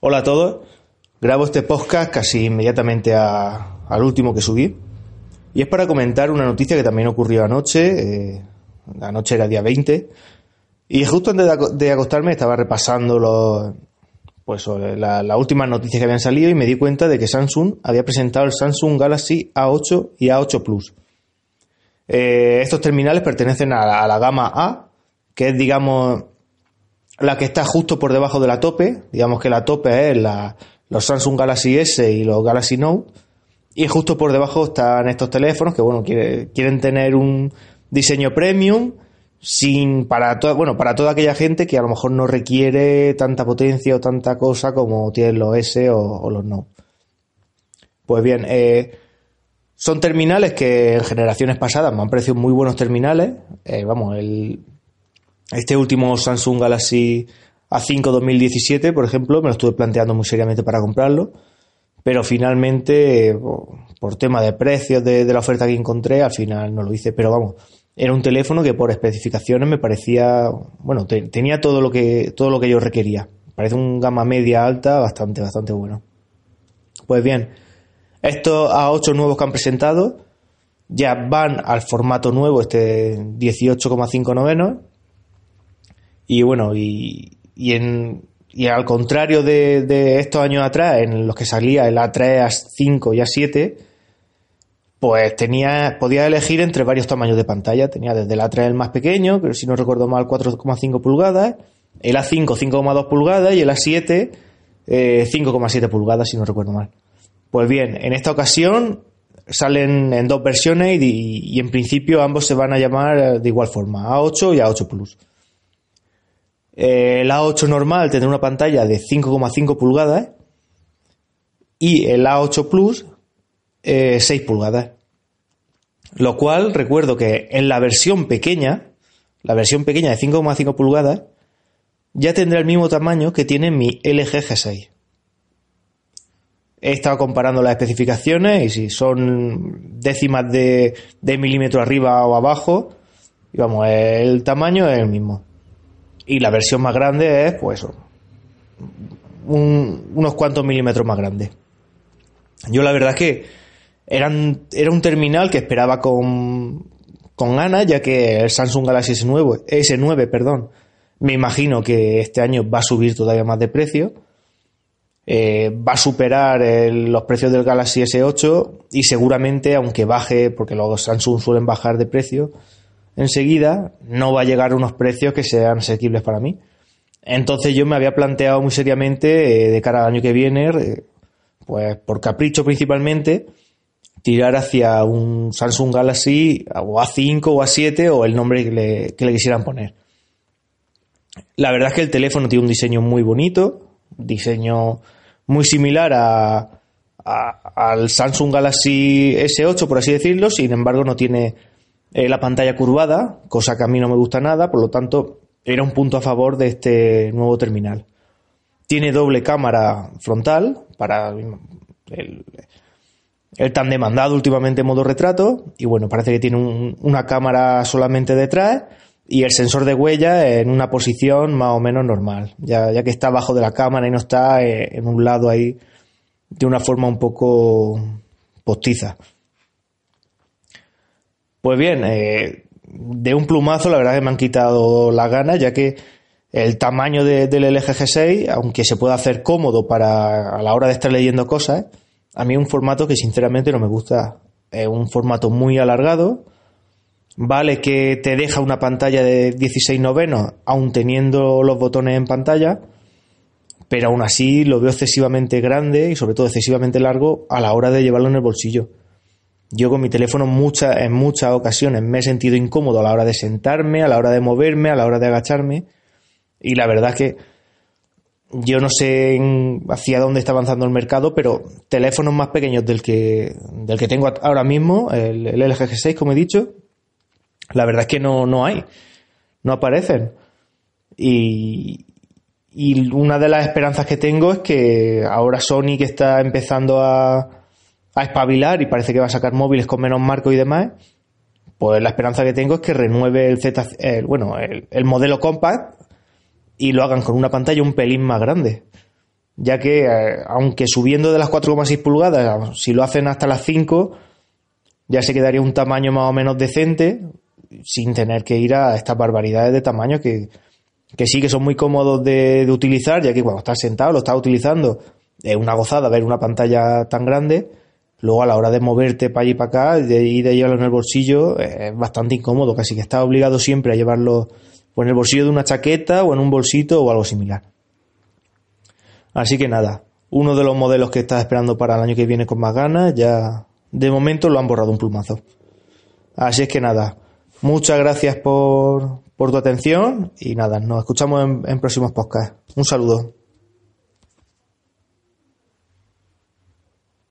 Hola a todos. Grabo este podcast casi inmediatamente al último que subí. Y es para comentar una noticia que también ocurrió anoche. eh, anoche era día 20. Y justo antes de aco- de acostarme estaba repasando los, pues, sobre la- las últimas noticias que habían salido y me di cuenta de que Samsung había presentado el Samsung Galaxy A8 y A8 Plus. Eh, estos terminales pertenecen a la, a la gama A, que es, digamos, la que está justo por debajo de la tope, digamos que la tope es los Samsung Galaxy S y los Galaxy Note, y justo por debajo están estos teléfonos que bueno quiere- quieren tener un diseño premium sin para toda bueno para toda aquella gente que a lo mejor no requiere tanta potencia o tanta cosa como tienen los S o, o los Note. Pues bien, eh, son terminales que en generaciones pasadas me han parecido muy buenos terminales. Eh, vamos, el, este último Samsung Galaxy A5 2017, por ejemplo, me lo estuve planteando muy seriamente para comprarlo, pero finalmente, por tema de precios de, la oferta que encontré, al final no lo hice. Pero vamos, era un teléfono que por especificaciones me parecía, bueno, te- tenía todo lo que todo lo que yo requería. Parece un gama media alta bastante, bastante bueno. Pues bien, estos A8 nuevos que han presentado ya van al formato nuevo, este 18,5 novenos, y bueno, y, y, en, y al contrario de, estos años atrás, en los que salía el A3, A5 y A7, pues tenía, podía elegir entre varios tamaños de pantalla. Tenía desde el A3 el más pequeño, pero si no recuerdo mal, 4,5 pulgadas, el A5 5,2 pulgadas y el A7 eh, 5,7 pulgadas, si no recuerdo mal. Pues bien, en esta ocasión salen en dos versiones y, y en principio ambos se van a llamar de igual forma, A8 y A8 Plus. Eh, el A8 normal tendrá una pantalla de 5,5 pulgadas y el A8 Plus eh, 6 pulgadas. Lo cual recuerdo que en la versión pequeña, la versión pequeña de 5,5 pulgadas, ya tendrá el mismo tamaño que tiene mi LG G6. He estado comparando las especificaciones y si son décimas de, de milímetro arriba o abajo, y vamos, el tamaño es el mismo. Y la versión más grande es, pues, un- unos cuantos milímetros más grande. Yo la verdad es que era un terminal que esperaba con, con ganas, ya que el Samsung Galaxy S9, S9 perdón, me imagino que este año va a subir todavía más de precio. Eh, va a superar el- los precios del Galaxy S8 y seguramente, aunque baje, porque los Samsung suelen bajar de precio enseguida, no va a llegar a unos precios que sean asequibles para mí. Entonces yo me había planteado muy seriamente, eh, de cara al año que viene, eh, pues por capricho principalmente, tirar hacia un Samsung Galaxy o A5 o A7 o el nombre que le, quisieran poner. La verdad es que el teléfono tiene un diseño muy bonito, diseño muy similar a, a- al Samsung Galaxy S8, por así decirlo, sin embargo no tiene eh, la pantalla curvada, cosa que a mí no me gusta nada, por lo tanto era un punto a favor de este nuevo terminal. Tiene doble cámara frontal para el, tan demandado últimamente modo retrato y bueno, parece que tiene un- una cámara solamente detrás y el sensor de huella en una posición más o menos normal, ya, ya que está abajo de la cámara y no está eh, en un lado ahí de una forma un poco postiza. Pues bien, eh, de un plumazo la verdad que me han quitado las ganas, ya que el tamaño de- del LG G6, aunque se puede hacer cómodo para a la hora de estar leyendo cosas, a mí es un formato que sinceramente no me gusta. Es un formato muy alargado. Vale que te deja una pantalla de 16 novenos, aun teniendo los botones en pantalla, pero aún así lo veo excesivamente grande y sobre todo excesivamente largo a la hora de llevarlo en el bolsillo. Yo con mi teléfono muchas, en muchas ocasiones me he sentido incómodo a la hora de sentarme, a la hora de moverme, a la hora de agacharme. Y la verdad es que yo no sé hacia dónde está avanzando el mercado, pero teléfonos más pequeños del que, del que tengo ahora mismo, el, LG G6, como he dicho, la verdad es que no, no hay, no aparecen. Y, y una de las esperanzas que tengo es que ahora Sony que está empezando a, a espabilar y parece que va a sacar móviles con menos marco y demás, pues la esperanza que tengo es que renueve el Z, bueno, el, modelo compact y lo hagan con una pantalla un pelín más grande. Ya que, eh, aunque subiendo de las 4,6 pulgadas, si lo hacen hasta las 5, ya se quedaría un tamaño más o menos decente, sin tener que ir a estas barbaridades de tamaño que, que sí que son muy cómodos de, de, utilizar, ya que cuando estás sentado lo estás utilizando, es una gozada ver una pantalla tan grande. Luego a la hora de moverte para allí y para acá, de ir de llevarlo en el bolsillo, es bastante incómodo, casi que estás obligado siempre a llevarlo en el bolsillo de una chaqueta o en un bolsito o algo similar. Así que nada, uno de los modelos que estás esperando para el año que viene con más ganas, ya de momento lo han borrado un plumazo. Así es que nada, muchas gracias por, por tu atención y nada, nos escuchamos en, en próximos podcasts. Un saludo.